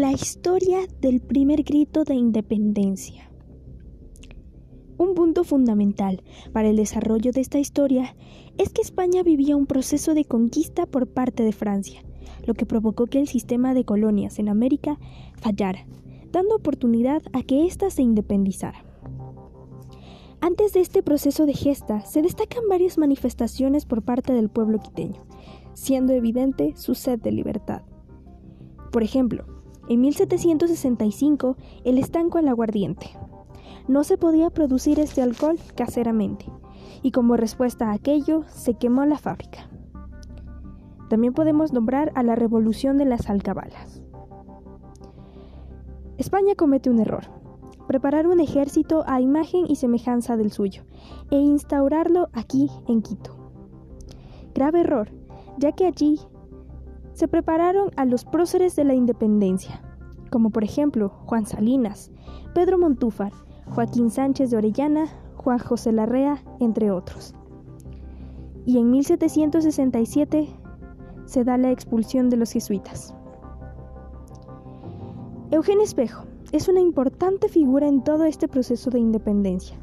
La historia del primer grito de independencia. Un punto fundamental para el desarrollo de esta historia es que España vivía un proceso de conquista por parte de Francia, lo que provocó que el sistema de colonias en América fallara, dando oportunidad a que ésta se independizara. Antes de este proceso de gesta se destacan varias manifestaciones por parte del pueblo quiteño, siendo evidente su sed de libertad. Por ejemplo, en 1765, el estanco al aguardiente. No se podía producir este alcohol caseramente, y como respuesta a aquello, se quemó la fábrica. También podemos nombrar a la revolución de las alcabalas. España comete un error, preparar un ejército a imagen y semejanza del suyo, e instaurarlo aquí en Quito. Grave error, ya que allí se prepararon a los próceres de la independencia, como por ejemplo Juan Salinas, Pedro Montúfar, Joaquín Sánchez de Orellana, Juan José Larrea, entre otros. Y en 1767 se da la expulsión de los jesuitas. Eugenio Espejo es una importante figura en todo este proceso de independencia,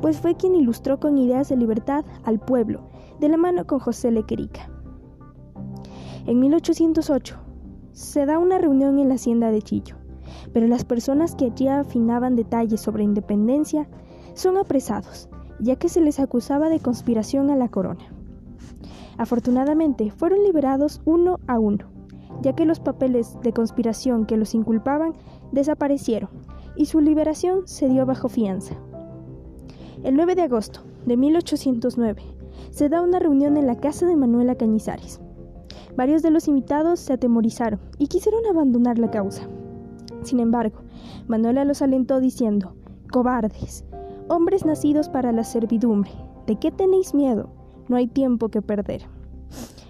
pues fue quien ilustró con ideas de libertad al pueblo, de la mano con José Lequerica. En 1808 se da una reunión en la hacienda de Chillo, pero las personas que allí afinaban detalles sobre independencia son apresados, ya que se les acusaba de conspiración a la corona. Afortunadamente fueron liberados uno a uno, ya que los papeles de conspiración que los inculpaban desaparecieron y su liberación se dio bajo fianza. El 9 de agosto de 1809 se da una reunión en la casa de Manuela Cañizares. Varios de los invitados se atemorizaron y quisieron abandonar la causa. Sin embargo, Manuela los alentó diciendo, Cobardes, hombres nacidos para la servidumbre, ¿de qué tenéis miedo? No hay tiempo que perder.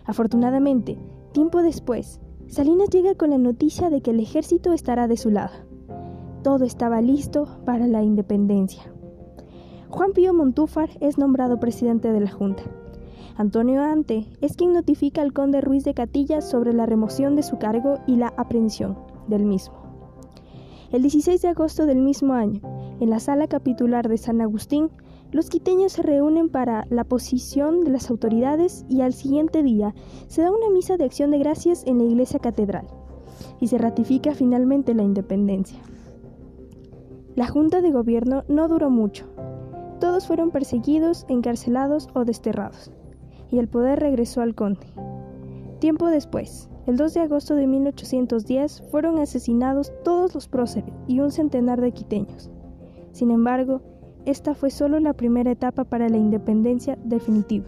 Afortunadamente, tiempo después, Salinas llega con la noticia de que el ejército estará de su lado. Todo estaba listo para la independencia. Juan Pío Montúfar es nombrado presidente de la Junta. Antonio Ante es quien notifica al conde Ruiz de Catilla sobre la remoción de su cargo y la aprehensión del mismo. El 16 de agosto del mismo año, en la sala capitular de San Agustín, los quiteños se reúnen para la posición de las autoridades y al siguiente día se da una misa de acción de gracias en la iglesia catedral y se ratifica finalmente la independencia. La junta de gobierno no duró mucho. Todos fueron perseguidos, encarcelados o desterrados y el poder regresó al conde. Tiempo después, el 2 de agosto de 1810, fueron asesinados todos los próceres y un centenar de quiteños. Sin embargo, esta fue solo la primera etapa para la independencia definitiva.